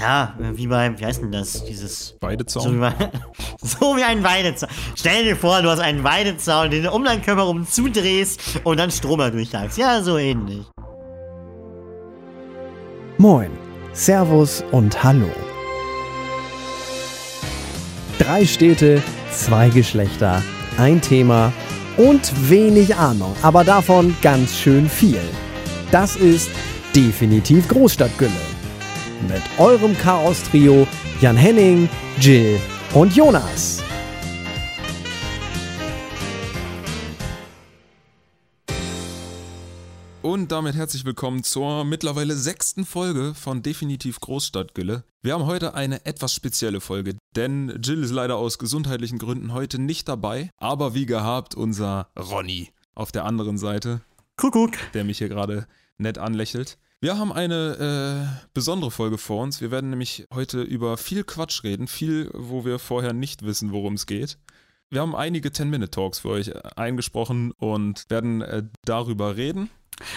Ja, wie bei, wie heißt denn das? Dieses. Weidezaun. So wie, bei, so wie ein Weidezaun. Stell dir vor, du hast einen Weidezaun, den du um deinen Körper rum zudrehst und dann Strom durchjagst. Ja, so ähnlich. Moin, Servus und Hallo. Drei Städte, zwei Geschlechter, ein Thema und wenig Ahnung, aber davon ganz schön viel. Das ist definitiv Großstadtgülle. Mit eurem Chaos-Trio Jan Henning, Jill und Jonas. Und damit herzlich willkommen zur mittlerweile sechsten Folge von Definitiv Großstadtgülle. Wir haben heute eine etwas spezielle Folge, denn Jill ist leider aus gesundheitlichen Gründen heute nicht dabei, aber wie gehabt unser Ronny auf der anderen Seite, Kuckuck. der mich hier gerade nett anlächelt. Wir haben eine äh, besondere Folge vor uns. Wir werden nämlich heute über viel Quatsch reden, viel, wo wir vorher nicht wissen, worum es geht. Wir haben einige 10-Minute-Talks für euch äh, eingesprochen und werden äh, darüber reden.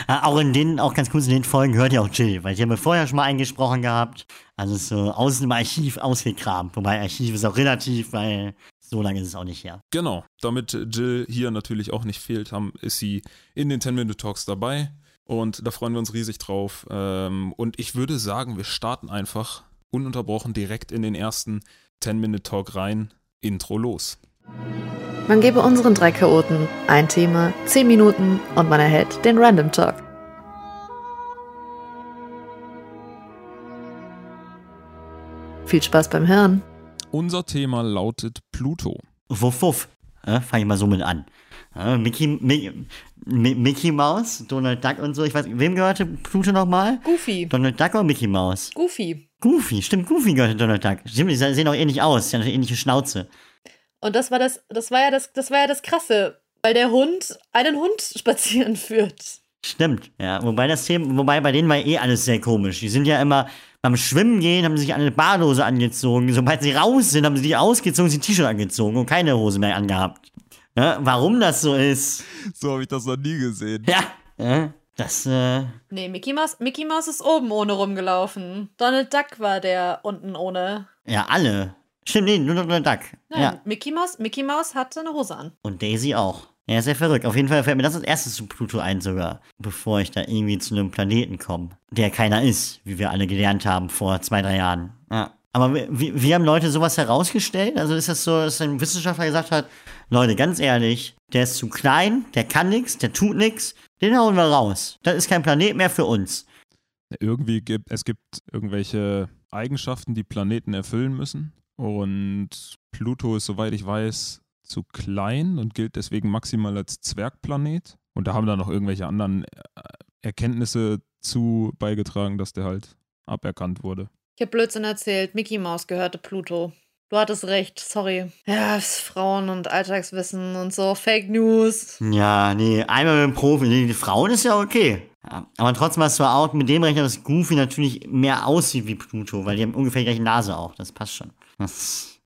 Äh, auch in den, auch ganz kurz in den Folgen hört ihr auch Jill, weil die haben wir vorher schon mal eingesprochen gehabt. Also so aus dem Archiv ausgekramt. Wobei Archiv ist auch relativ, weil so lange ist es auch nicht her. Genau, damit Jill hier natürlich auch nicht fehlt, haben, ist sie in den 10-Minute-Talks dabei. Und da freuen wir uns riesig drauf. Ähm, und ich würde sagen, wir starten einfach ununterbrochen direkt in den ersten 10-Minute-Talk rein. Intro los. Man gebe unseren drei Chaoten ein Thema, 10 Minuten und man erhält den Random Talk. Viel Spaß beim Hören. Unser Thema lautet Pluto. Wuff, wuff. Ja, Fange ich mal so mit an. Ja, Mickey, Mi, Mi, Mickey Mouse, Donald Duck und so. Ich weiß, wem gehörte Pluto nochmal? Goofy. Donald Duck oder Mickey Mouse? Goofy. Goofy, stimmt, Goofy gehörte Donald Duck. Stimmt, die sehen auch ähnlich aus. Die haben eine ähnliche Schnauze. Und das war das, das war ja das, das war ja das Krasse, weil der Hund einen Hund spazieren führt. Stimmt, ja. Wobei das Thema, wobei bei denen war eh alles sehr komisch. Die sind ja immer beim Schwimmen gehen, haben sie sich eine Badehose angezogen. Sobald sie raus sind, haben sie die ausgezogen, sie ein T-Shirt angezogen und keine Hose mehr angehabt. Ja, warum das so ist? So habe ich das noch nie gesehen. Ja, ja das, äh. Nee, Mickey Mouse, Mickey Mouse ist oben ohne rumgelaufen. Donald Duck war der unten ohne. Ja, alle. Stimmt, nee, nur Donald Duck. Nein, Ja. Mickey Mouse, Mickey Mouse hatte eine Hose an. Und Daisy auch. Ja, sehr verrückt. Auf jeden Fall fällt mir das als erstes zu Pluto ein sogar, bevor ich da irgendwie zu einem Planeten komme, der keiner ist, wie wir alle gelernt haben vor zwei, drei Jahren. Ja. Aber wie, wie haben Leute sowas herausgestellt? Also ist das so, dass ein Wissenschaftler gesagt hat, Leute, ganz ehrlich, der ist zu klein, der kann nichts, der tut nichts, den hauen wir raus. Das ist kein Planet mehr für uns. Irgendwie gibt es gibt irgendwelche Eigenschaften, die Planeten erfüllen müssen. Und Pluto ist, soweit ich weiß, zu klein und gilt deswegen maximal als Zwergplanet. Und da haben dann noch irgendwelche anderen äh, Erkenntnisse zu beigetragen, dass der halt aberkannt wurde. Ich hab Blödsinn erzählt. Mickey Mouse gehörte Pluto. Du hattest recht, sorry. Ja, Frauen und Alltagswissen und so. Fake News. Ja, nee, einmal mit dem Profi. Nee, die Frauen ist ja okay. Ja, aber trotzdem hast du auch mit dem rechnen, dass Goofy natürlich mehr aussieht wie Pluto, weil die haben ungefähr die gleiche Nase auch. Das passt schon. Das,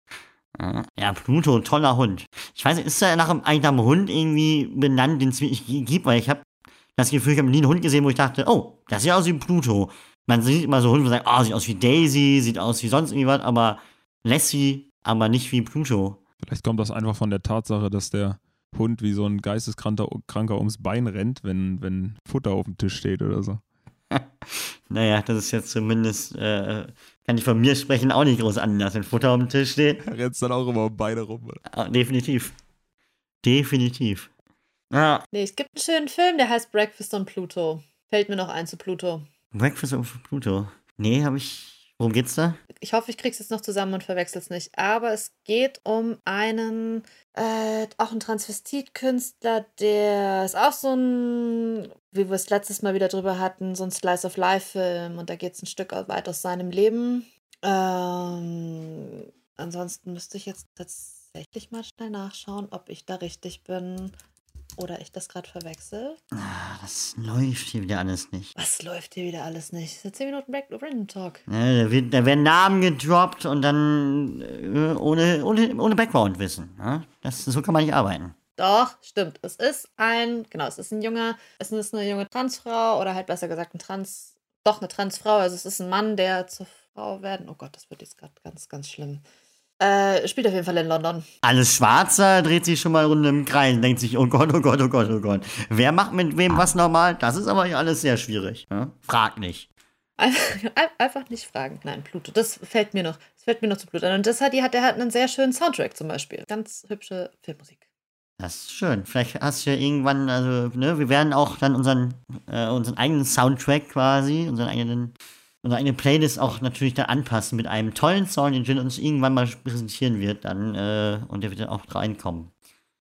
ja, Pluto, toller Hund. Ich weiß nicht, ist er nach eigentlich nach einem Hund irgendwie benannt, den es wirklich gibt? Weil ich habe das Gefühl, ich habe nie einen Hund gesehen, wo ich dachte, oh, das sieht aus wie Pluto. Man sieht immer so Hunde, wo man sagt, oh, sieht aus wie Daisy, sieht aus wie sonst irgendwas, aber Lassie, aber nicht wie Pluto. Vielleicht kommt das einfach von der Tatsache, dass der Hund wie so ein Geisteskranker Kranker ums Bein rennt, wenn, wenn Futter auf dem Tisch steht oder so. Naja, das ist jetzt zumindest, äh, kann ich von mir sprechen, auch nicht groß anders, wenn Futter auf dem Tisch steht. Er rennt dann auch immer um Beine rum. Oder? Ah, definitiv. Definitiv. Ja, Nee, es gibt einen schönen Film, der heißt Breakfast on Pluto. Fällt mir noch ein zu Pluto. Breakfast of Pluto. Nee, habe ich. Worum geht's da? Ich hoffe, ich krieg's jetzt noch zusammen und verwechsel's nicht. Aber es geht um einen, äh, auch einen Transvestitkünstler, der ist auch so ein, wie wir es letztes Mal wieder drüber hatten, so ein Slice of Life-Film. Und da geht's ein Stück weit aus seinem Leben. Ähm, ansonsten müsste ich jetzt tatsächlich mal schnell nachschauen, ob ich da richtig bin oder ich das gerade verwechsel. Ah, das läuft hier wieder alles nicht. Was läuft hier wieder alles nicht? Das ist 10 Minuten Break Random Talk. Ja, da, wird, da werden Namen gedroppt und dann äh, ohne, ohne, ohne Background-Wissen. Ja? Das, so kann man nicht arbeiten. Doch, stimmt. Es ist ein, genau, es ist ein junger, es ist eine junge Transfrau oder halt besser gesagt ein Trans, doch eine Transfrau. Also es ist ein Mann, der zu, Frau werden. Oh Gott, das wird jetzt gerade ganz, ganz schlimm. Äh, spielt auf jeden Fall in London. Alles Schwarzer dreht sich schon mal rund im Kreis und denkt sich, oh Gott, oh Gott, oh Gott, oh Gott. Wer macht mit wem was normal? Das ist aber hier alles sehr schwierig. Ja? Frag nicht. Einfach nicht fragen. Nein, Pluto. Das fällt mir noch. Das fällt mir noch zu Pluto. Und das hat, die hat, der hat einen sehr schönen Soundtrack zum Beispiel. Ganz hübsche Filmmusik. Das ist schön. Vielleicht hast du ja irgendwann, also, ne, wir werden auch dann unseren, äh, unseren eigenen Soundtrack quasi, unseren eigenen, unsere eigene Playlist auch natürlich da anpassen mit einem tollen Song, den Jin uns irgendwann mal präsentieren wird, dann, äh, und der wird dann auch reinkommen.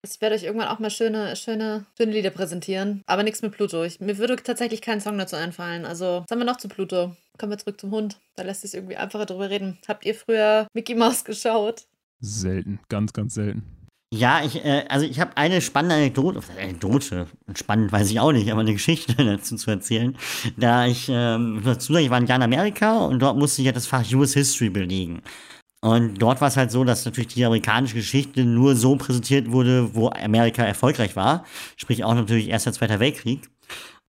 Ich werde euch irgendwann auch mal schöne, schöne, schöne Lieder präsentieren. Aber nichts mit Pluto. Ich, mir würde tatsächlich kein Song dazu einfallen. Also, was haben wir noch zu Pluto? Kommen wir zurück zum Hund. Da lässt sich irgendwie einfacher drüber reden. Habt ihr früher Mickey Mouse geschaut? Selten, ganz, ganz selten. Ja, ich, äh, also ich habe eine spannende Anekdote, Anekdote, spannend weiß ich auch nicht, aber eine Geschichte dazu zu erzählen. Da ich, ähm, dazu ich war in Amerika und dort musste ich ja das Fach US History belegen. Und dort war es halt so, dass natürlich die amerikanische Geschichte nur so präsentiert wurde, wo Amerika erfolgreich war. Sprich auch natürlich Erster, Zweiter Weltkrieg.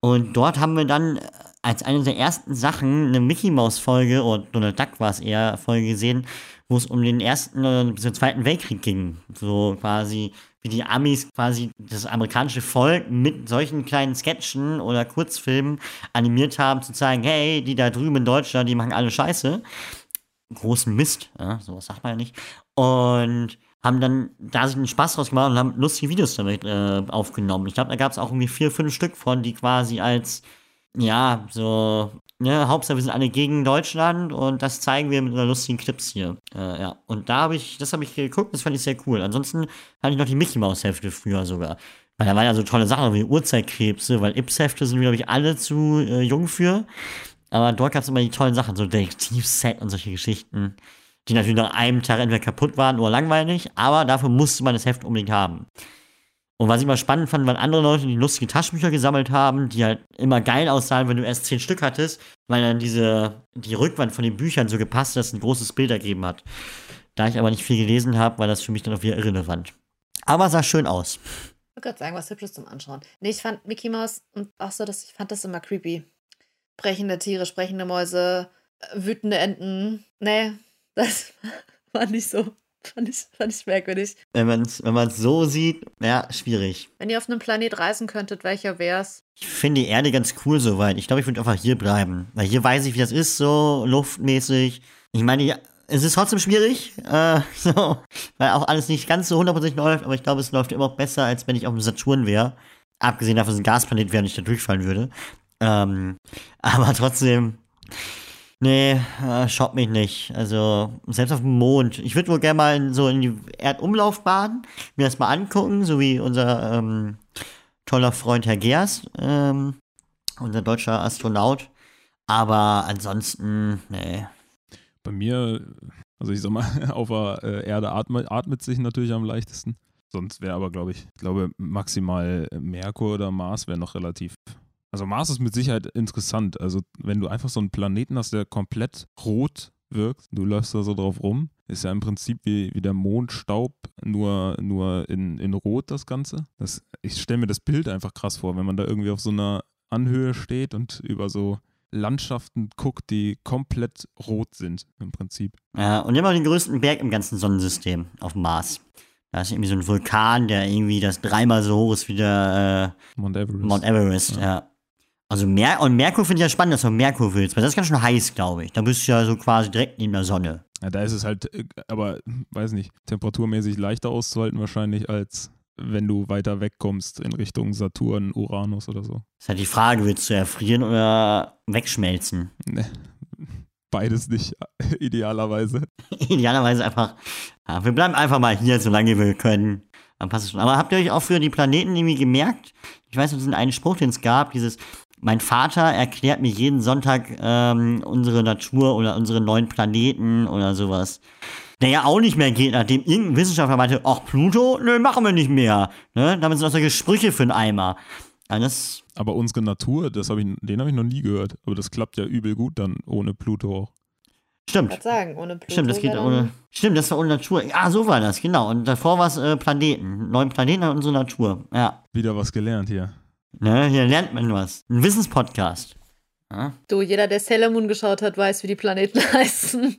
Und dort haben wir dann als eine der ersten Sachen eine Mickey Mouse Folge, oder Donald Duck war es eher, Folge gesehen, wo es um den Ersten oder den Zweiten Weltkrieg ging. So quasi, wie die Amis quasi das amerikanische Volk mit solchen kleinen Sketchen oder Kurzfilmen animiert haben, zu zeigen, hey, die da drüben in Deutschland, die machen alle Scheiße großen Mist, ja, sowas sagt man ja nicht. Und haben dann da sich einen Spaß draus gemacht und haben lustige Videos damit äh, aufgenommen. Ich glaube, da gab es auch irgendwie vier, fünf Stück von, die quasi als, ja, so, ne, Hauptsache wir sind alle gegen Deutschland und das zeigen wir mit einer lustigen Clips hier. Äh, ja, und da habe ich, das habe ich geguckt, das fand ich sehr cool. Ansonsten hatte ich noch die Mickey Mouse Hefte früher sogar. Weil da waren ja so tolle Sachen wie Uhrzeitkrebse, weil Ips-Hefte sind, glaube ich, alle zu äh, jung für. Aber dort gab es immer die tollen Sachen, so Detektivset und solche Geschichten, die natürlich nach einem Tag entweder kaputt waren oder langweilig, aber dafür musste man das Heft unbedingt haben. Und was ich mal spannend fand, waren andere Leute, die lustige Taschenbücher gesammelt haben, die halt immer geil aussahen, wenn du erst zehn Stück hattest, weil dann diese, die Rückwand von den Büchern so gepasst, dass es ein großes Bild ergeben hat. Da ich aber nicht viel gelesen habe, war das für mich dann auch wieder irrelevant. Aber sah schön aus. Ich wollte gerade sagen, was Hübsches zum Anschauen. Nee, ich fand Mickey Mouse und auch so, dass ich fand das immer creepy sprechende Tiere, sprechende Mäuse, äh, wütende Enten. Nee, das war nicht so. Fand ich, fand ich merkwürdig. Wenn man es wenn so sieht, ja, schwierig. Wenn ihr auf einem Planet reisen könntet, welcher wär's? Ich finde die Erde ganz cool soweit. Ich glaube, ich würde einfach hier bleiben. Weil hier weiß ich, wie das ist, so luftmäßig. Ich meine, es ist trotzdem schwierig, äh, so, weil auch alles nicht ganz so hundertprozentig läuft, aber ich glaube, es läuft immer auch besser, als wenn ich auf dem Saturn wäre. Abgesehen davon, dass es ein Gasplanet wäre und ich da durchfallen würde. Ähm, aber trotzdem, nee, äh, schaut mich nicht. Also, selbst auf dem Mond. Ich würde wohl gerne mal so in die Erdumlaufbahn mir das mal angucken, so wie unser ähm, toller Freund Herr Geers, ähm, unser deutscher Astronaut. Aber ansonsten, nee. Bei mir, also ich sag mal, auf der äh, Erde atmet, atmet sich natürlich am leichtesten. Sonst wäre aber, glaube ich, ich glaube maximal Merkur oder Mars wäre noch relativ also Mars ist mit Sicherheit interessant. Also wenn du einfach so einen Planeten hast, der komplett rot wirkt, du läufst da so drauf rum, ist ja im Prinzip wie, wie der Mondstaub, nur, nur in, in Rot das Ganze. Das, ich stelle mir das Bild einfach krass vor, wenn man da irgendwie auf so einer Anhöhe steht und über so Landschaften guckt, die komplett rot sind im Prinzip. Ja, und immer den größten Berg im ganzen Sonnensystem auf Mars. Da ist irgendwie so ein Vulkan, der irgendwie das dreimal so hoch ist wie der äh, Mount Everest. Mount Everest, ja. ja. Also Mer und Merkur finde ich ja spannend, dass du Merkur willst, weil das ist ganz schön heiß, glaube ich. Da bist du ja so quasi direkt neben der Sonne. Ja, da ist es halt, äh, aber weiß nicht, temperaturmäßig leichter auszuhalten wahrscheinlich, als wenn du weiter wegkommst in Richtung Saturn, Uranus oder so. Ist halt die Frage, willst du erfrieren oder wegschmelzen? Nee, beides nicht, idealerweise. idealerweise einfach, ja, wir bleiben einfach mal hier, solange wir können. Dann passt es schon. Aber habt ihr euch auch für die Planeten irgendwie gemerkt? Ich weiß, es ist ein Spruch, den es gab, dieses, mein Vater erklärt mir jeden Sonntag ähm, unsere Natur oder unsere neuen Planeten oder sowas. Der ja auch nicht mehr geht, nachdem irgendein Wissenschaftler meinte, ach Pluto, nö, machen wir nicht mehr. Ne? Damit sind auch solche Sprüche für einen Eimer. Alles Aber unsere Natur, das hab ich, den habe ich noch nie gehört. Aber das klappt ja übel gut dann ohne Pluto auch. Stimmt. Ich sagen, ohne Pluto Stimmt, das geht ohne. Stimmt, das war ohne Natur. Ja, so war das, genau. Und davor war es äh, Planeten. Neuen Planeten und unsere Natur. Ja. Wieder was gelernt hier. Ne, hier lernt man was. Ein Wissenspodcast. Ja? Du, jeder, der Sailor Moon geschaut hat, weiß, wie die Planeten heißen.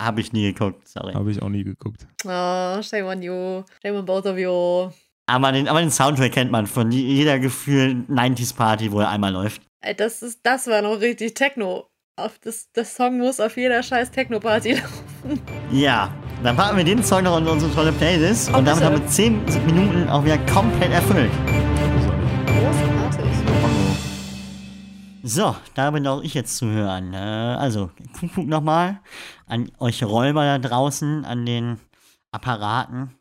Habe ich nie geguckt, sorry. Habe ich auch nie geguckt. Oh, shame on you. Shame on both of you. Aber den, aber den Soundtrack kennt man von jeder gefühlt 90s Party, wo er einmal läuft. Ey, das, ist, das war noch richtig Techno. Auf das, das Song muss auf jeder scheiß Techno-Party laufen. Ja, dann packen wir den Song noch in unsere tolle Playlist und damit bitte. haben wir 10 Minuten auch wieder komplett erfüllt. So, da bin auch ich jetzt zu hören. Äh, also, Kuckuck nochmal an euch Räuber da draußen, an den Apparaten.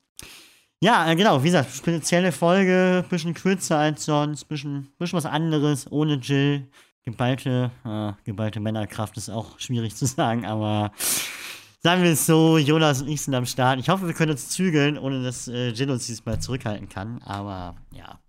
Ja, äh, genau, wie gesagt, spezielle Folge, bisschen kürzer als sonst, bisschen, bisschen was anderes, ohne Jill. Geballte, äh, geballte Männerkraft ist auch schwierig zu sagen, aber sagen wir es so, Jonas und ich sind am Start. Ich hoffe, wir können uns zügeln, ohne dass äh, Jill uns diesmal zurückhalten kann, aber ja.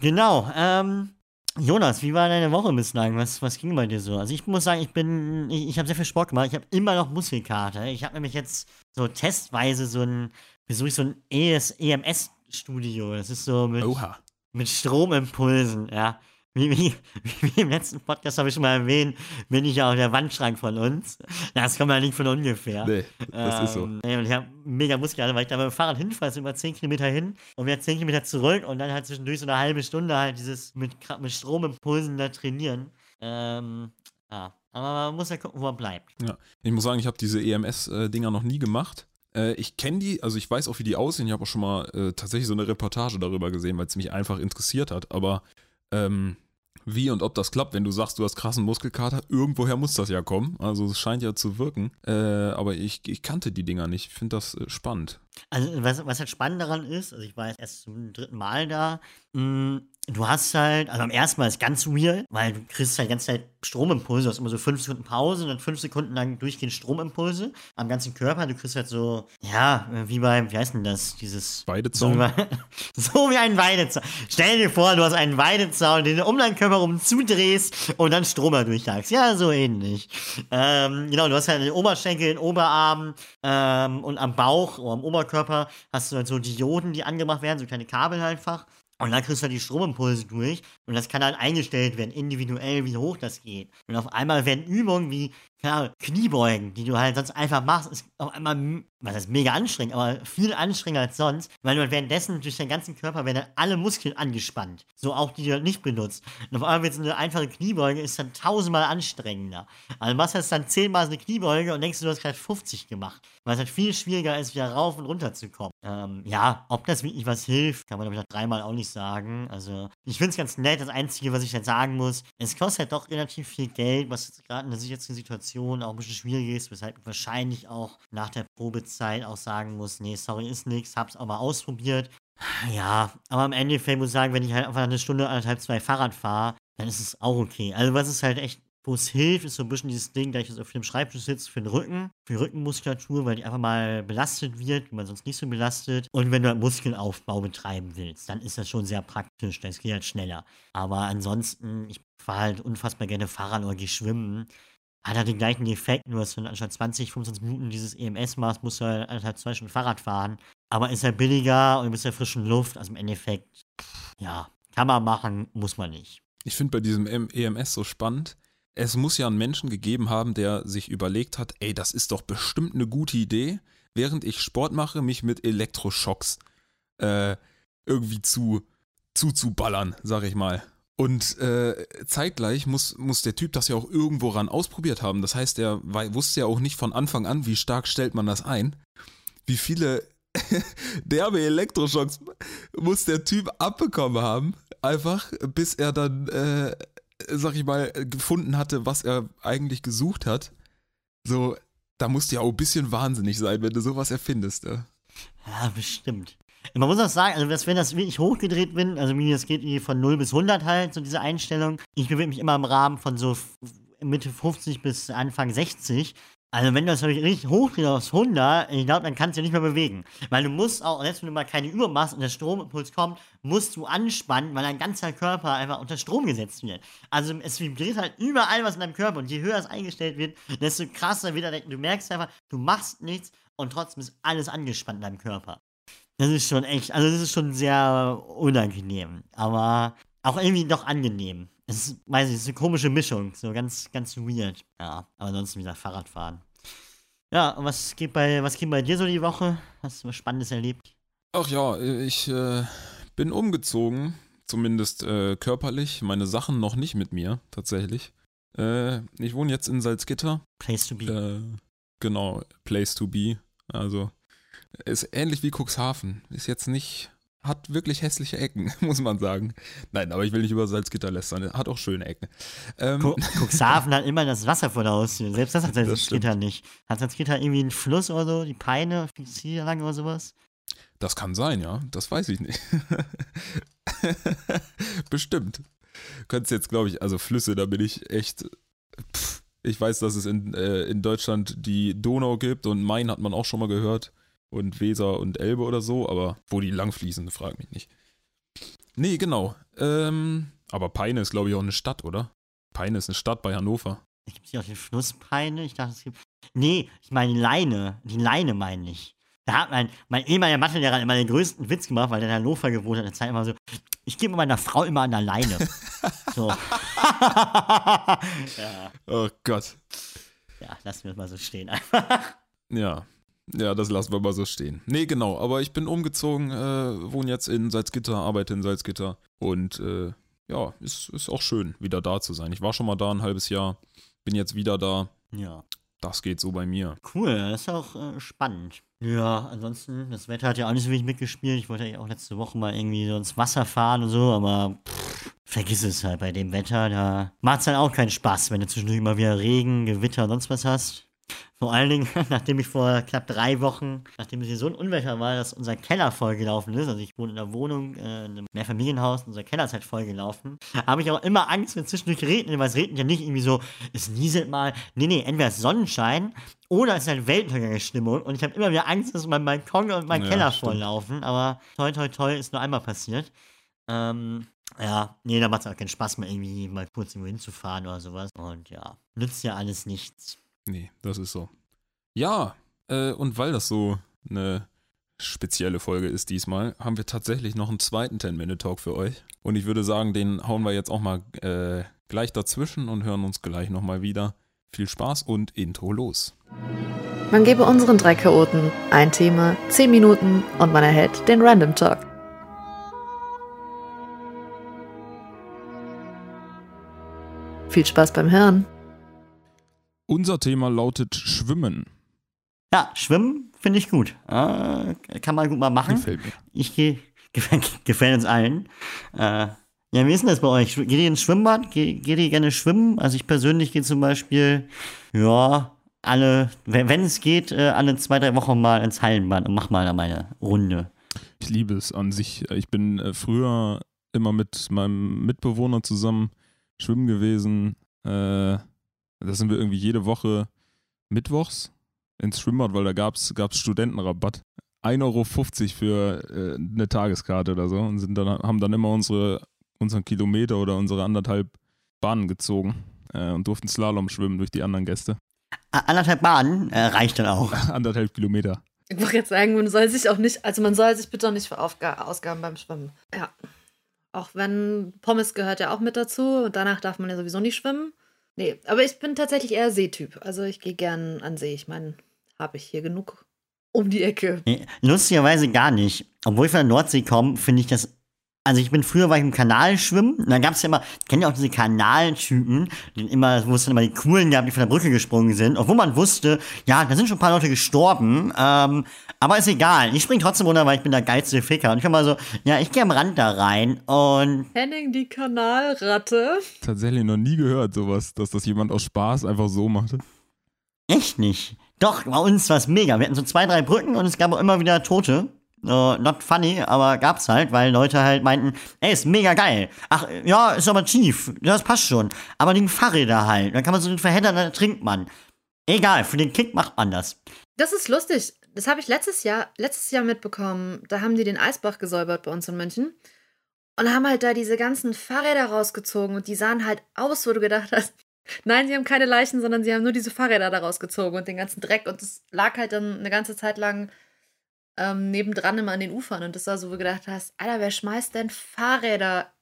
Genau, ähm, Jonas, wie war deine Woche bislang? Was, was ging bei dir so? Also ich muss sagen, ich bin, ich, ich habe sehr viel Sport gemacht. Ich habe immer noch Muskelkater. Ich habe nämlich jetzt so testweise so ein, besuche ich so ein E EMS-Studio. Das ist so mit, Oha. mit Stromimpulsen, ja. Wie, wie, wie im letzten Podcast habe ich schon mal erwähnt, bin ich ja auch der Wandschrank von uns. Das kommt ja nicht von ungefähr. Nee, das ist so. Ähm, nee, und ich habe mega Muskelkater, weil ich da dem Fahrrad hinfahre, so über 10 Kilometer hin und wieder 10 Kilometer zurück und dann halt zwischendurch so eine halbe Stunde halt dieses mit, mit Stromimpulsen da trainieren. Ähm, ja, aber man muss ja gucken, wo man bleibt. Ich muss sagen, ich habe diese EMS-Dinger noch nie gemacht. Äh, Ich kenne die, also ich weiß auch, wie die aussehen. Ich habe auch schon mal äh, tatsächlich so eine Reportage darüber gesehen, weil es mich einfach interessiert hat. Aber ähm, wie und ob das klappt, wenn du sagst, du hast krassen Muskelkater, irgendwoher muss das ja kommen. Also es scheint ja zu wirken. Äh, aber ich, ich kannte die Dinger nicht. Ich finde das äh, spannend. Also, was, was halt spannend daran ist, also ich war jetzt erst zum dritten Mal da, mh, du hast halt, also am ersten Mal ist ganz weird, weil du kriegst halt die ganze Zeit Stromimpulse, du hast immer so fünf Sekunden Pause und dann fünf Sekunden lang durchgehend Stromimpulse am ganzen Körper. Du kriegst halt so, ja, äh, wie beim, wie heißt denn das, dieses... Weidezaun? So wie, so wie ein Weidezaun. Stell dir vor, du hast einen Weidezaun, den du um deinen Körper rum zudrehst und dann Strom da durchjagst. Ja, so ähnlich. Ähm, genau, du hast halt den Oberschenkel, den Oberarm ähm, und am Bauch oder am Oberkörper hast du halt so Dioden, die angemacht werden, so kleine Kabel halt einfach. Und dann kriegst du halt die Stromimpulse durch und das kann halt eingestellt werden, individuell, wie hoch das geht. Und auf einmal werden Übungen wie Ahnung, Kniebeugen, die du halt sonst einfach machst, ist auf einmal, was heißt mega anstrengend, aber viel anstrengender als sonst, weil du halt währenddessen durch deinen ganzen Körper werden dann alle Muskeln angespannt. So auch die du halt nicht benutzt. Und auf einmal wird so eine einfache Kniebeuge ist dann tausendmal anstrengender. Also du machst jetzt dann zehnmal so eine Kniebeuge und denkst du, du hast gerade 50 gemacht. Weil es halt viel schwieriger ist, wieder rauf und runter zu kommen. Ähm, ja, ob das wirklich was hilft, kann man glaube ich nach dreimal auch nicht sagen. Also, ich finde es ganz nett. Das Einzige, was ich halt sagen muss, es kostet halt doch relativ viel Geld, was gerade in der sichersten Situation auch ein bisschen schwierig ist, weshalb ich wahrscheinlich auch nach der Probezeit auch sagen muss, nee, sorry, ist nix, hab's auch mal ausprobiert. Ja, aber im Endeffekt muss ich sagen, wenn ich halt einfach eine Stunde, anderthalb, zwei Fahrrad fahre, dann ist es auch okay. Also was ist halt echt, wo es hilft, ist so ein bisschen dieses Ding, da ich jetzt auf dem Schreibtisch sitze, für den Rücken, für die Rückenmuskulatur, weil die einfach mal belastet wird, wie man sonst nicht so belastet. Und wenn du halt Muskelaufbau betreiben willst, dann ist das schon sehr praktisch, das geht halt schneller. Aber ansonsten, ich fahre halt unfassbar gerne Fahrrad oder gehe schwimmen. Hat halt den gleichen Effekt, nur dass du anstatt 20, 25 Minuten dieses EMS machst, musst du halt anderthalb, zwei Stunden Fahrrad fahren. Aber ist halt billiger und du bist ja frischen Luft, also im Endeffekt, ja, kann man machen, muss man nicht. Ich finde bei diesem EMS so spannend. Es muss ja einen Menschen gegeben haben, der sich überlegt hat, ey, das ist doch bestimmt eine gute Idee, während ich Sport mache, mich mit Elektroschocks äh, irgendwie zu zuzuballern, sag ich mal. Und äh, zeitgleich muss, muss der Typ das ja auch irgendwo ran ausprobiert haben. Das heißt, er wusste ja auch nicht von Anfang an, wie stark stellt man das ein. Wie viele derbe Elektroschocks muss der Typ abbekommen haben, einfach, bis er dann, äh, sag ich mal, gefunden hatte, was er eigentlich gesucht hat. So, da musst du ja auch ein bisschen wahnsinnig sein, wenn du sowas erfindest. Ja. Ja, bestimmt. Man muss auch sagen, also wenn das wirklich hochgedreht bin, also wie das geht von 0 bis 100 halt, so diese Einstellung. Ich bewege mich immer im Rahmen von so Mitte 50 bis Anfang 60. Also wenn du das wirklich hochdrehst aufs 100, ich glaube, dann kannst du dich nicht mehr bewegen. Weil du musst auch, selbst wenn du mal keine Übung machst und der Stromimpuls kommt, musst du anspannen, weil dein ganzer Körper einfach unter Strom gesetzt wird. Also es vibriert halt überall was in deinem Körper und je höher es eingestellt wird, desto krasser wird er. Du merkst einfach, du machst nichts und trotzdem ist alles angespannt in deinem Körper. Das ist schon echt, also das ist schon sehr unangenehm, aber auch irgendwie doch angenehm. Es ist, weiß ich, es ist eine komische Mischung. So ganz, ganz weird. Ja, aber ansonsten wieder Fahrradfahren. Ja, und was geht bei, was geht bei dir so die Woche? Hast du was Spannendes erlebt? Ach ja, ich äh, bin umgezogen, zumindest äh, körperlich. Meine Sachen noch nicht mit mir, tatsächlich. Äh, ich wohne jetzt in Salzgitter. Place to be. Äh, genau, Place to be. Also ist ähnlich wie Cuxhaven. Ist jetzt nicht, hat wirklich hässliche Ecken, muss man sagen. Nein, aber ich will nicht über Salzgitter lästern. Hat auch schöne Ecken. Ähm, Cu- Cuxhaven hat immer das Wasser vor der Haustür. Selbst das hat Das Salzgitter nicht. Hat Salzgitter irgendwie einen Fluss oder so? Die Peine, die Ziellange oder sowas? Das kann sein, ja. Das weiß ich nicht. Bestimmt. Könntest jetzt, glaube ich, also Flüsse, da bin ich echt. Pff, ich weiß, dass es in, äh, in Deutschland die Donau gibt und Main hat man auch schon mal gehört. Und Weser und Elbe oder so, aber wo die langfließen, frag mich nicht. Nee, genau. Ähm, aber Peine ist, glaube ich, auch eine Stadt, oder? Peine ist eine Stadt bei Hannover. Es gibt hier auch die Flusspeine. Ich dachte, es gibt. Nee, ich meine Leine. Die Leine meine ich. Da hat mein, mein ehemaliger Mathelehrer immer den größten Witz gemacht, weil der in Hannover gewohnt hat. Der Zeit immer so, ich gebe meiner Frau immer an der Leine. so. ja, Oh Gott. ja, lassen wir es mal so stehen einfach. Ja. Ja, das lassen wir mal so stehen. Nee, genau, aber ich bin umgezogen, äh, wohne jetzt in Salzgitter, arbeite in Salzgitter und äh, ja, ist, ist auch schön, wieder da zu sein. Ich war schon mal da ein halbes Jahr, bin jetzt wieder da. Ja. Das geht so bei mir. Cool, das ist auch äh, spannend. Ja, ansonsten, das Wetter hat ja auch nicht so wenig mitgespielt. Ich wollte ja auch letzte Woche mal irgendwie so ins Wasser fahren und so, aber pff, vergiss es halt bei dem Wetter. Da macht es halt auch keinen Spaß, wenn du zwischendurch immer wieder Regen, Gewitter, sonst was hast. Vor allen Dingen, nachdem ich vor knapp drei Wochen, nachdem es hier so ein Unwetter war, dass unser Keller vollgelaufen ist, also ich wohne in einer Wohnung, äh, in einem Mehrfamilienhaus, unser Keller ist halt vollgelaufen, habe ich auch immer Angst, wenn zwischendurch regnet, weil es regnet ja nicht irgendwie so, es nieselt mal, nee, nee, entweder ist Sonnenschein oder es ist halt Weltuntergangsstimmung und ich habe immer wieder Angst, dass mein Balkon und mein Ja, Keller stimmt. volllaufen, aber toi, toi, toi, ist nur einmal passiert. Ähm, ja, nee, da macht es auch keinen Spaß mehr, irgendwie mal kurz irgendwo hinzufahren oder sowas. Und ja, nützt ja alles nichts. Nee, das ist so. Ja, äh, und weil das so eine spezielle Folge ist diesmal, haben wir tatsächlich noch einen zweiten 10-Minute-Talk für euch. Und ich würde sagen, den hauen wir jetzt auch mal äh, gleich dazwischen und hören uns gleich nochmal wieder. Viel Spaß und Intro los. Man gebe unseren drei Chaoten ein Thema, 10 Minuten und man erhält den Random Talk. Viel Spaß beim Hören. Unser Thema lautet Schwimmen. Ja, Schwimmen finde ich gut. Äh, kann man gut mal machen. Gefällt mir. Ich gehe, gefällt, gefällt uns allen. Äh, ja, wie ist denn das bei euch? Geht ihr ins Schwimmbad? Ge geht ihr gerne schwimmen? Also ich persönlich gehe zum Beispiel, ja, alle, wenn es geht, äh, alle zwei, drei Wochen mal ins Hallenbad und mach mal da meine Runde. Ich liebe es an sich. Ich bin äh, früher immer mit meinem Mitbewohner zusammen schwimmen gewesen. Äh, da sind wir irgendwie jede Woche mittwochs ins Schwimmbad, weil da gab es Studentenrabatt. 1,50 Euro für äh, eine Tageskarte oder so und sind dann, haben dann immer unsere, unseren Kilometer oder unsere anderthalb Bahnen gezogen äh, und durften Slalom schwimmen durch die anderen Gäste. Anderthalb Bahnen äh, reicht dann auch. anderthalb Kilometer. Ich wollte jetzt sagen, man soll sich auch nicht, also man soll sich bitte auch nicht für Aufga Ausgaben beim Schwimmen. Ja. Auch wenn Pommes gehört ja auch mit dazu und danach darf man ja sowieso nicht schwimmen. Nee, aber ich bin tatsächlich eher Seetyp. Also ich gehe gern an See. Ich meine, habe ich hier genug um die Ecke. Nee, lustigerweise gar nicht. Obwohl ich von der Nordsee komme, finde ich das. Also ich bin früher war ich im Kanal schwimmen und dann gab es ja immer, kennt ihr auch diese Kanaltypen, die immer, wo es dann immer die coolen gab, die von der Brücke gesprungen sind, obwohl man wusste, ja, da sind schon ein paar Leute gestorben, ähm, aber ist egal. Ich spring trotzdem runter, weil ich bin der geilste Ficker. Und ich war mal so, ja, ich gehe am Rand da rein und Henning, die Kanalratte. Tatsächlich noch nie gehört sowas, dass das jemand aus Spaß einfach so machte. echt nicht. Doch, bei uns war es mega. Wir hatten so zwei, drei Brücken und es gab auch immer wieder Tote. Uh, not funny, aber gab's halt, weil Leute halt meinten, ey, ist mega geil. Ach, ja, ist aber tief. Das passt schon. Aber die Fahrräder halt. Dann kann man so den verheddern, dann trinkt man. Egal, für den Kick macht man das. Das ist lustig. Das habe ich letztes Jahr, letztes Jahr mitbekommen. Da haben die den Eisbach gesäubert bei uns in München. Und haben halt da diese ganzen Fahrräder rausgezogen und die sahen halt aus, wo du gedacht hast, nein, sie haben keine Leichen, sondern sie haben nur diese Fahrräder da rausgezogen und den ganzen Dreck. Und das lag halt dann eine ganze Zeit lang ähm, nebendran immer an den Ufern. Und das war so, wo du gedacht hast, Alter, wer schmeißt denn Fahrräder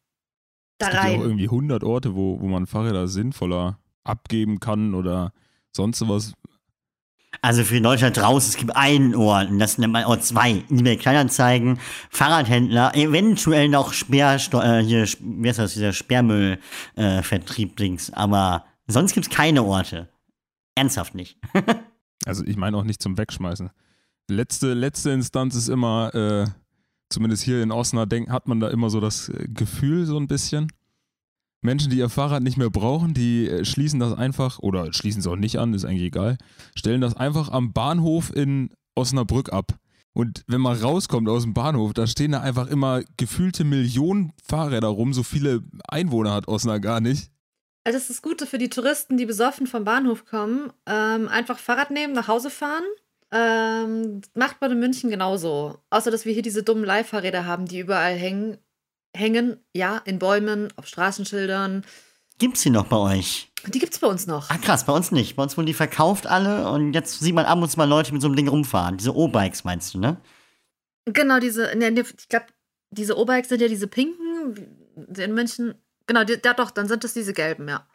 da Es gibt ja auch rein. irgendwie 100 Orte, wo, wo man Fahrräder sinnvoller abgeben kann oder sonst was. Also für Deutschland draußen, es gibt einen Ort, und das nennt man Ort zwei. eBay Kleinanzeigen, Fahrradhändler, eventuell noch Sperr, äh, hier, wie heißt das, dieser Sperrmüll-Vertrieb, äh, links. Aber sonst gibt's keine Orte. Ernsthaft nicht. Also ich meine auch nicht zum Wegschmeißen. Letzte, letzte Instanz ist immer, äh, zumindest hier in Osnabrück hat man da immer so das äh, Gefühl so ein bisschen. Menschen, die ihr Fahrrad nicht mehr brauchen, die äh, schließen das einfach, oder schließen es auch nicht an, ist eigentlich egal, stellen das einfach am Bahnhof in Osnabrück ab. Und wenn man rauskommt aus dem Bahnhof, da stehen da einfach immer gefühlte Millionen Fahrräder rum. So viele Einwohner hat Osnabrück gar nicht. Also das ist das Gute für die Touristen, die besoffen vom Bahnhof kommen. Ähm, einfach Fahrrad nehmen, nach Hause fahren. Ähm, macht man in München genauso. Außer, dass wir hier diese dummen Leihfahrräder haben, die überall hängen. Hängen, ja, in Bäumen, auf Straßenschildern. Gibt's die noch bei euch? Die gibt's bei uns noch. Ah krass, bei uns nicht. Bei uns wurden die verkauft alle und jetzt sieht man ab und zu mal Leute mit so einem Ding rumfahren. Diese O-Bikes meinst du, ne? Genau, diese, ne, ne, ich glaube, diese O-Bikes sind ja diese pinken in München. Genau, die, ja doch, dann sind das diese gelben, ja.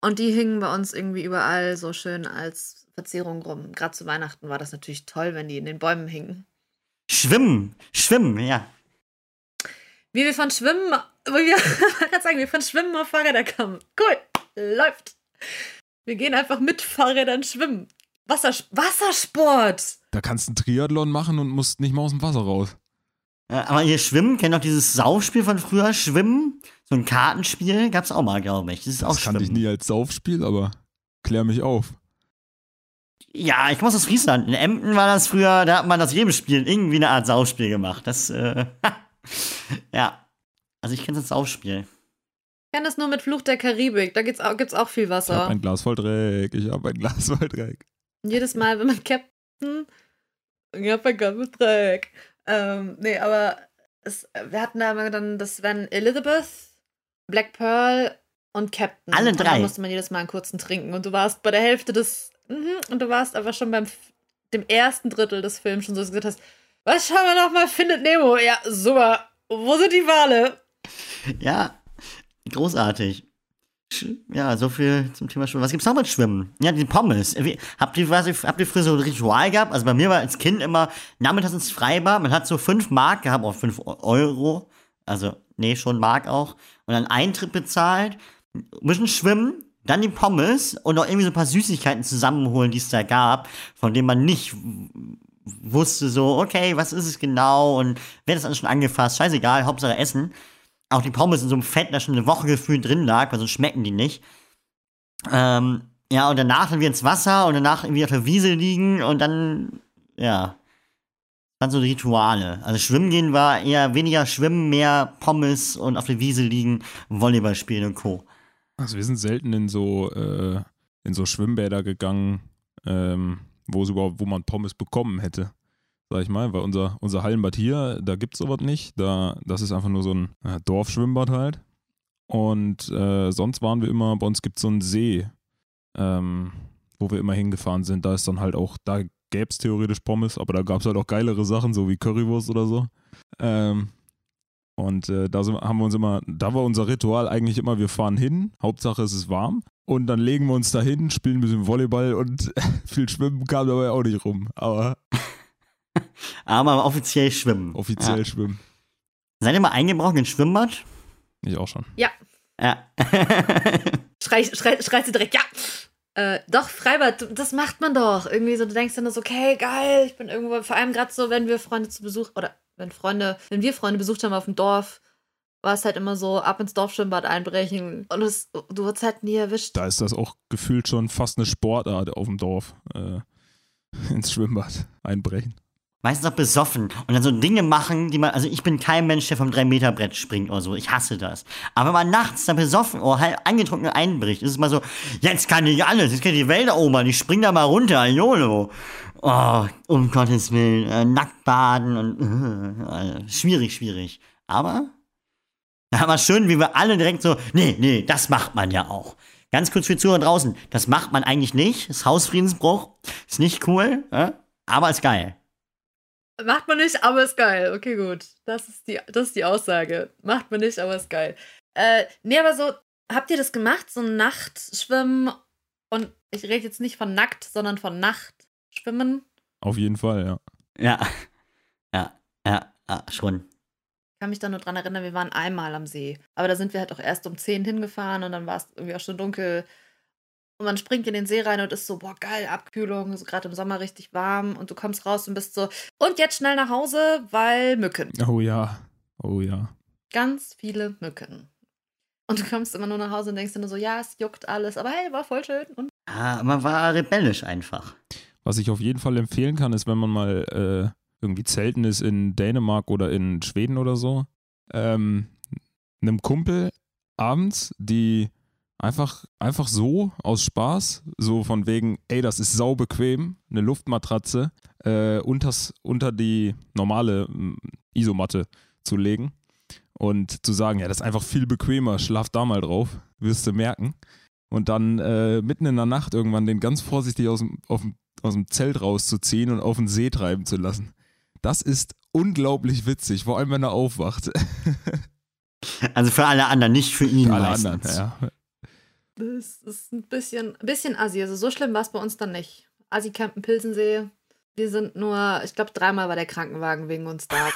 Und die hingen bei uns irgendwie überall so schön als Verzierung rum. Gerade zu Weihnachten war das natürlich toll, wenn die in den Bäumen hingen. Schwimmen, schwimmen, ja. Wie wir von Schwimmen, wie wir, kann sagen, wir von Schwimmen auf Fahrräder kamen. Cool, läuft. Wir gehen einfach mit Fahrrädern schwimmen. Wassers Wassersport. Da kannst du einen Triathlon machen und musst nicht mal aus dem Wasser raus. Äh, Aber ihr Schwimmen, kennt doch dieses Saufspiel von früher, Schwimmen? So ein Kartenspiel gab's auch mal, glaube ich. Das ist auch Das kannte ich nie als Saufspiel, aber klär mich auf. Ja, ich komme aus Friesland. In Emden war das früher, da hat man aus jedem Spiel irgendwie eine Art Saufspiel gemacht. Das, äh, ja. Also ich kenne das Saufspiel. Ich kenne das nur mit Fluch der Karibik. Da gibt's auch, gibt's auch viel Ich hab Wasser. ein Glas voll Dreck, ich hab ein Glas voll Dreck. Und jedes Mal, wenn man Captain. Ja, mein Gott, mit Dreck. Ähm, nee, aber es, wir hatten da immer dann, das wären Elizabeth, Black Pearl und Captain. Alle Und drei? dann musste man jedes Mal einen kurzen trinken. Und du warst bei der Hälfte des. Mhm, und du warst aber schon beim dem ersten Drittel des Films schon so dass du gesagt hast, was schauen wir noch mal? Findet Nemo. Ja, super. Wo sind die Wale? Ja, großartig. Ja, so viel zum Thema Schwimmen. Was gibt's noch mit Schwimmen? Ja, die Pommes. Habt ihr, was, habt ihr früher so ein Ritual gehabt? Also bei mir war als Kind immer nachmittags ins Freibad. Man hat so 5 Mark gehabt, auch 5 Euro. Also, nee, schon Mark auch. Und dann Eintritt bezahlt, bisschen schwimmen, dann die Pommes und noch irgendwie so ein paar Süßigkeiten zusammenholen, die es da gab, von denen man nicht wusste, so, okay, was ist es genau und wer das alles schon angefasst? Scheißegal, Hauptsache Essen auch die Pommes in so einem Fett, das schon eine Woche gefühlt drin lag, weil sonst schmecken die nicht. Ähm, ja, und danach dann wieder ins Wasser und danach irgendwie auf der Wiese liegen und dann, ja, dann so Rituale. Also Schwimmen gehen war eher weniger Schwimmen, mehr Pommes und auf der Wiese liegen, Volleyball spielen und Co. Also wir sind selten in so, äh, in so Schwimmbäder gegangen, ähm, wo überhaupt, wo man Pommes bekommen hätte. Sag ich mal, weil unser, unser Hallenbad hier, da gibt es sowas nicht. Da, das ist einfach nur so ein äh, Dorfschwimmbad halt. Und äh, sonst waren wir immer, bei uns gibt es so einen See, ähm, wo wir immer hingefahren sind. Da ist dann halt auch, da gäbe es theoretisch Pommes, aber da gab es halt auch geilere Sachen, so wie Currywurst oder so. Ähm, und äh, da sind, haben wir uns immer, da war unser Ritual eigentlich immer, wir fahren hin, Hauptsache es ist warm. Und dann legen wir uns da hin, spielen ein bisschen Volleyball und viel Schwimmen kam dabei auch nicht rum. Aber Aber offiziell schwimmen. offiziell Ja. schwimmen. Seid ihr mal eingebrochen ins Schwimmbad? Ich auch schon. Ja. Schrei, schrei, schreit sie direkt, ja. Äh, doch, Freibad, das macht man doch. Irgendwie so, du denkst dann so, okay, geil, ich bin irgendwo, vor allem gerade so, wenn wir Freunde zu Besuch, oder wenn Freunde, wenn wir Freunde besucht haben auf dem Dorf, war es halt immer so, ab ins Dorfschwimmbad einbrechen und es, du wurdest halt nie erwischt. Da ist das auch gefühlt schon fast eine Sportart auf dem Dorf. Äh, ins Schwimmbad einbrechen. Meistens auch besoffen und dann so Dinge machen, die man, also ich bin kein Mensch, der vom 3-Meter-Brett springt oder so, ich hasse das. Aber wenn man nachts dann besoffen oder halt angetrunken einbricht, ist es mal so, jetzt kann ich alles, jetzt kann ich die Welt erobern, ich spring da mal runter, YOLO. Oh, um Gottes Willen, äh, nackt baden und, äh, schwierig, schwierig. Aber, war schön, wie wir alle direkt so, nee, nee, das macht man ja auch. Ganz kurz für Zuhörer draußen, das macht man eigentlich nicht, ist Hausfriedensbruch, ist nicht cool, äh, aber ist geil. Macht man nicht, aber ist geil. Okay, gut. Das ist die, das ist die Aussage. Macht man nicht, aber ist geil. Äh, nee, aber so, habt ihr das gemacht? So ein Nachtschwimmen und ich rede jetzt nicht von nackt, sondern von Nachtschwimmen. Auf jeden Fall, ja. Ja. Ja, ja, ja schon. Ich kann mich da nur dran erinnern, wir waren einmal am See. Aber da sind wir halt auch erst um 10 hingefahren und dann war es irgendwie auch schon dunkel. Und man springt in den See rein und ist so, boah, geil, Abkühlung, so gerade im Sommer richtig warm. Und du kommst raus und bist so, und jetzt schnell nach Hause, weil Mücken. Oh ja. Oh ja. Ganz viele Mücken. Und du kommst immer nur nach Hause und denkst dir nur so, ja, es juckt alles, aber hey, war voll schön. Und Ja, man war rebellisch einfach. Was ich auf jeden Fall empfehlen kann, ist, wenn man mal äh, irgendwie zelten ist in Dänemark oder in Schweden oder so, ähm, einem Kumpel abends, die einfach, einfach so aus Spaß, so von wegen, ey, das ist sau bequem, eine Luftmatratze äh, unters, unter die normale mm, Isomatte zu legen und zu sagen, ja, das ist einfach viel bequemer, schlaf da mal drauf, wirst du merken. Und dann äh, mitten in der Nacht irgendwann den ganz vorsichtig aus dem, auf aus dem Zelt rauszuziehen und auf den See treiben zu lassen. Das ist unglaublich witzig, vor allem wenn er aufwacht. Also für alle anderen, nicht für ihn. Für alle meistens. anderen, ja. Das ist ein bisschen, ein bisschen assi. Also so schlimm war es bei uns dann nicht. Assi-Campen Pilsensee. Wir sind nur, ich glaube, dreimal war der Krankenwagen wegen uns da.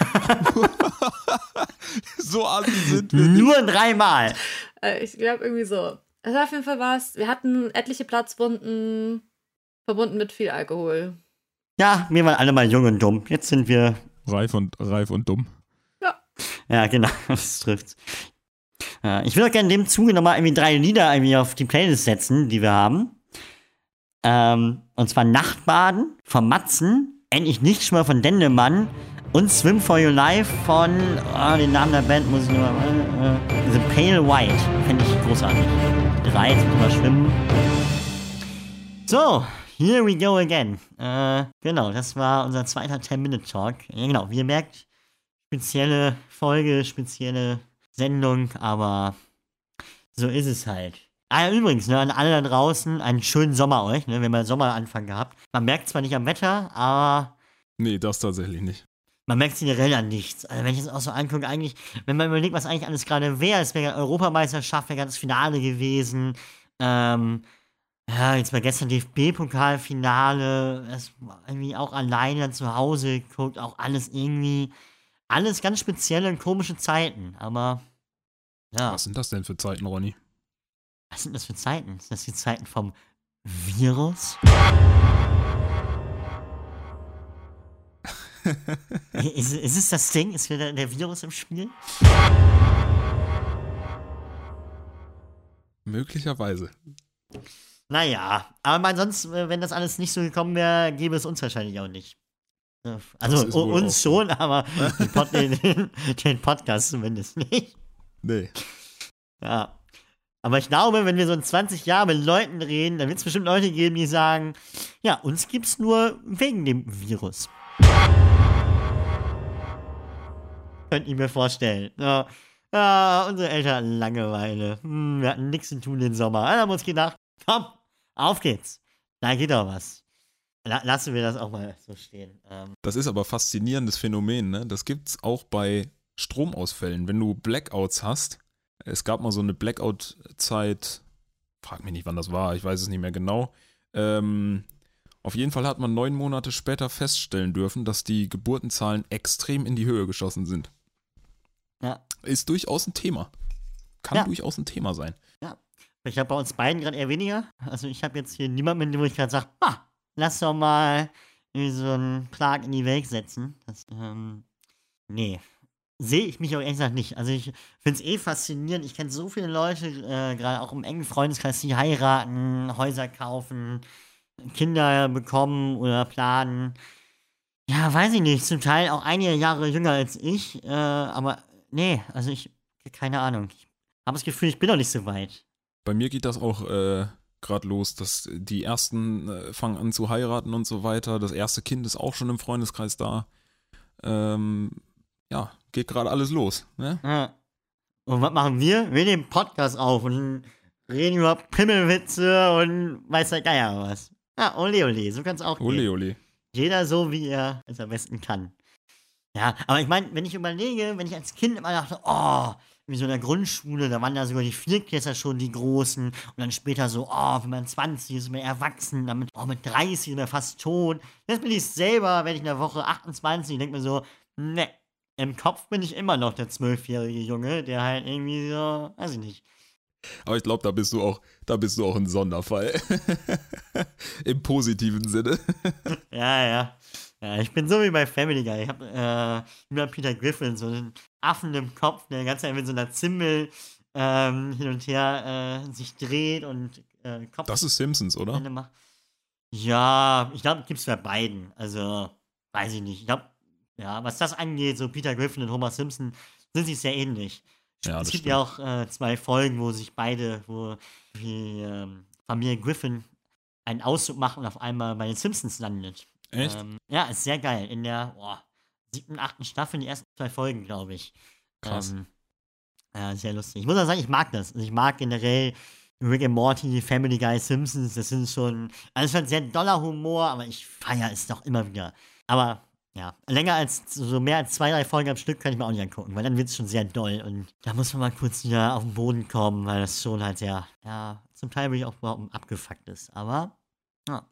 so assi sind wir nicht. Nur dreimal. Äh, ich glaube irgendwie so. Es war auf jeden Fall was. Wir hatten etliche Platzwunden verbunden mit viel Alkohol. Ja, wir waren alle mal jung und dumm. Jetzt sind wir. Reif und, reif und dumm. Ja, genau, das trifft. Ja, ich würde auch gerne in dem Zuge nochmal irgendwie drei Lieder irgendwie auf die Playlist setzen, die wir haben. Ähm, und zwar Nachtbaden von Matzen, Endlich nicht schon von Dendemann und Swim for Your Life von, oh, den Namen der Band muss ich nur mal, äh, The Pale White. Finde ich großartig. Drei zum mal schwimmen. So, here we go again. Äh, genau, das war unser zweiter 10-Minute-Talk. Ja, genau, wie ihr merkt, spezielle Folge, spezielle Sendung, aber so ist es halt. Ah ja, übrigens, ne, an alle da draußen, einen schönen Sommer euch, ne, wir haben ja Sommeranfang gehabt. Man merkt zwar nicht am Wetter, aber Nee, das tatsächlich nicht. man merkt generell an nichts. Also wenn ich das auch so angucke, eigentlich, wenn man überlegt, was eigentlich alles gerade wäre, es wäre Europameisterschaft, wäre ganz Finale gewesen. Ähm, ja, jetzt mal gestern DFB-Pokalfinale, das war irgendwie auch alleine zu Hause geguckt, auch alles irgendwie, alles ganz spezielle und komische Zeiten, aber ja. Was sind das denn für Zeiten, Ronny? Was sind das für Zeiten? Sind das die Zeiten vom Virus? ist, ist es das Ding? Ist wieder der Virus im Spiel? Möglicherweise. Naja, aber ansonsten, äh, wenn das alles nicht so gekommen wäre, gäbe es uns wahrscheinlich auch nicht. Also uns schon, aber den, Pod den, den Podcast zumindest nicht. Nee. Ja. Aber ich glaube, wenn wir so in 20 Jahren mit Leuten reden, dann wird es bestimmt Leute geben, die sagen, ja, uns gibt's nur wegen dem Virus. Könnt ihr mir vorstellen. Ja, ja unsere Eltern hatten Langeweile. Hm, wir hatten nichts zu tun den Sommer. Dann haben wir uns gedacht, komm, auf geht's. Da geht doch was. La lassen wir das auch mal so stehen. Ähm, Das ist aber faszinierendes Phänomen, ne? Das gibt's auch bei Stromausfällen. Wenn du Blackouts hast, es gab mal so eine Blackout-Zeit, frag mich nicht, wann das war, ich weiß es nicht mehr genau. Ähm, auf jeden Fall hat man neun Monate später feststellen dürfen, dass die Geburtenzahlen extrem in die Höhe geschossen sind. ja. Ist durchaus ein Thema. Kann Ja. durchaus ein Thema sein. Ich glaube bei uns beiden gerade eher weniger. Also ich habe jetzt hier niemanden, mit dem ich gerade sage, ah, lass doch mal so einen Plag in die Welt setzen. Das, ähm, nee. Sehe ich mich auch ehrlich gesagt nicht. Also ich finde es eh faszinierend. Ich kenne so viele Leute, äh, gerade auch im engen Freundeskreis, die heiraten, Häuser kaufen, Kinder bekommen oder planen. Ja, weiß ich nicht. Zum Teil auch einige Jahre jünger als ich. Äh, aber nee, also ich, keine Ahnung. Ich habe das Gefühl, ich bin noch nicht so weit. Bei mir geht das auch äh, gerade los, dass die ersten äh, fangen an zu heiraten und so weiter. Das erste Kind ist auch schon im Freundeskreis da. Ähm, ja, geht gerade alles los. Ne? Ja. Und was machen wir? Wir nehmen Podcast auf und reden über Pimmelwitze und weiß der Geier was. Ja, ole ole, so kann es auch Ole, gehen. ole. Jeder so, wie er es am besten kann. Ja, aber ich meine, wenn ich überlege, wenn ich als Kind immer dachte, oh, wie so in der Grundschule, da waren da sogar die Viertklässler schon die Großen und dann später so, oh, wenn man 20 ist, man erwachsen, damit, oh, mit 30 ist man fast tot. Jetzt bin ich selber, wenn ich in der Woche 28, denke mir so, ne, im Kopf bin ich immer noch der zwölfjährige Junge, der halt irgendwie so, weiß ich nicht. Aber ich glaube, da bist du auch, da bist du auch ein Sonderfall. Im positiven Sinne. ja, ja. Ja, ich bin so wie bei Family Guy. Ich habe äh, über Peter Griffin so einen Affen im Kopf, der ganze Zeit mit so einer Zimmel ähm, hin und her äh, sich dreht und äh, Kopf. Das ist Simpsons, oder? Ja, ich glaube, gibt es bei beiden. Also, weiß ich nicht. Ich glaube, ja, was das angeht, so Peter Griffin und Homer Simpson sind sich sehr ähnlich. Ja, es gibt stimmt. ja auch äh, zwei Folgen, wo sich beide, wo die ähm, Familie Griffin einen Ausdruck macht und auf einmal bei den Simpsons landet. Echt? Ähm, ja, ist sehr geil. In der oh, siebten, achten Staffel, die ersten zwei Folgen, glaube ich. Krass. Ähm, ja, sehr lustig. Ich muss auch sagen, ich mag das. Also ich mag generell Rick and Morty, Family Guy, Simpsons. Das sind schon, also schon sehr doller Humor, aber ich feiere es doch immer wieder. Aber ja, länger als so mehr als zwei, drei Folgen am Stück kann ich mir auch nicht angucken, weil dann wird es schon sehr doll und da muss man mal kurz wieder auf den Boden kommen, weil das schon halt sehr, ja, zum Teil würde ich auch behaupten, abgefuckt ist. Aber, ja.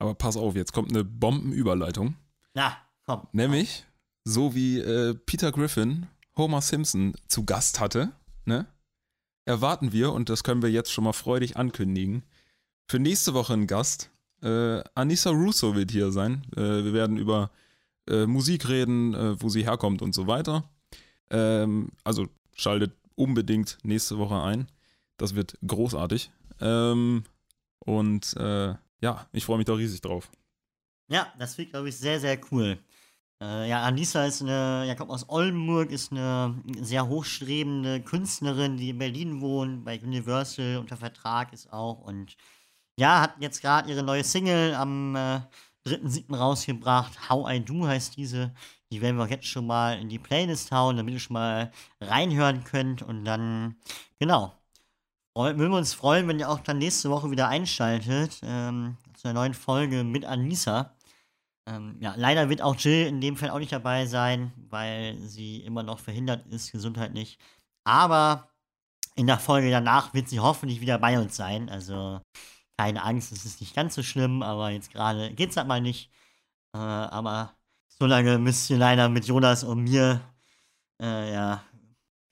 Aber pass auf, jetzt kommt eine Bombenüberleitung. Na, komm. Nämlich, so wie äh, Peter Griffin Homer Simpson zu Gast hatte, ne? Erwarten wir, und das können wir jetzt schon mal freudig ankündigen, für nächste Woche einen Gast. Äh, Anissa Russo wird hier sein. Äh, wir werden über äh, Musik reden, äh, wo sie herkommt und so weiter. Ähm, also schaltet unbedingt nächste Woche ein. Das wird großartig. Ähm, und äh, ja, ich freue mich da riesig drauf. Ja, das wird, glaube ich, sehr, sehr cool. Äh, ja, Anissa ist eine, ja, kommt aus Oldenburg, ist eine sehr hochstrebende Künstlerin, die in Berlin wohnt, bei Universal unter Vertrag ist auch und ja, hat jetzt gerade ihre neue Single am äh, 3.7. rausgebracht. How I Do heißt diese. Die werden wir jetzt schon mal in die Playlist hauen, damit ihr schon mal reinhören könnt. Und dann, genau, würden wir uns freuen, wenn ihr auch dann nächste Woche wieder einschaltet ähm, zu einer neuen Folge mit Anissa. Ähm, ja, leider wird auch Jill in dem Fall auch nicht dabei sein, weil sie immer noch verhindert ist, gesundheitlich. Aber in der Folge danach wird sie hoffentlich wieder bei uns sein. Also keine Angst, es ist nicht ganz so schlimm, aber jetzt gerade geht's halt mal nicht. Äh, aber so lange müsst ihr leider mit Jonas und mir äh, ja,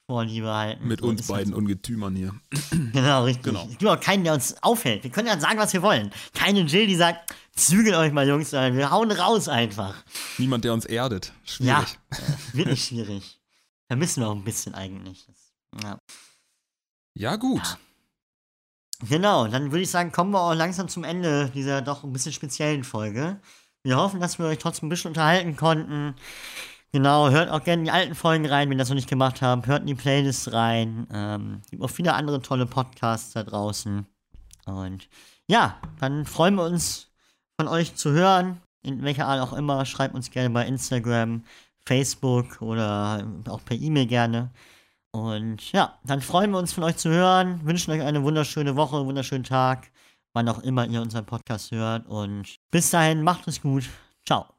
Vorliebe halten. Mit so uns beiden. Ungetümern hier. Genau, richtig. Genau. Es gibt auch keinen, der uns aufhält. Wir können ja sagen, was wir wollen. Keine Jill, die sagt, zügelt euch mal, Jungs, wir hauen raus einfach. Niemand, der uns erdet. Schwierig. Ja, äh, wirklich schwierig. Vermissen wir auch ein bisschen eigentlich. ja. ja, gut. Ja. Genau, dann würde ich sagen, kommen wir auch langsam zum Ende dieser doch ein bisschen speziellen Folge. Wir hoffen, dass wir euch trotzdem ein bisschen unterhalten konnten. Genau, hört auch gerne die alten Folgen rein, wenn ihr das noch nicht gemacht habt. Hört in die Playlist rein. Ähm, gibt auch viele andere tolle Podcasts da draußen. Und ja, dann freuen wir uns, von euch zu hören. In welcher Art auch immer. Schreibt uns gerne bei Instagram, Facebook oder auch per E-Mail gerne. Und ja, dann freuen wir uns von euch zu hören, wünschen euch eine wunderschöne Woche, einen wunderschönen Tag, wann auch immer ihr unseren Podcast hört. Und bis dahin, macht es gut. Ciao.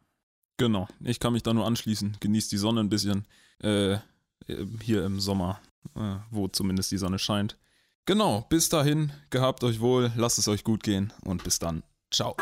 Genau, ich kann mich da nur anschließen. Genießt die Sonne ein bisschen äh, hier im Sommer, äh, wo zumindest die Sonne scheint. Genau, bis dahin, gehabt euch wohl, lasst es euch gut gehen und bis dann. Ciao.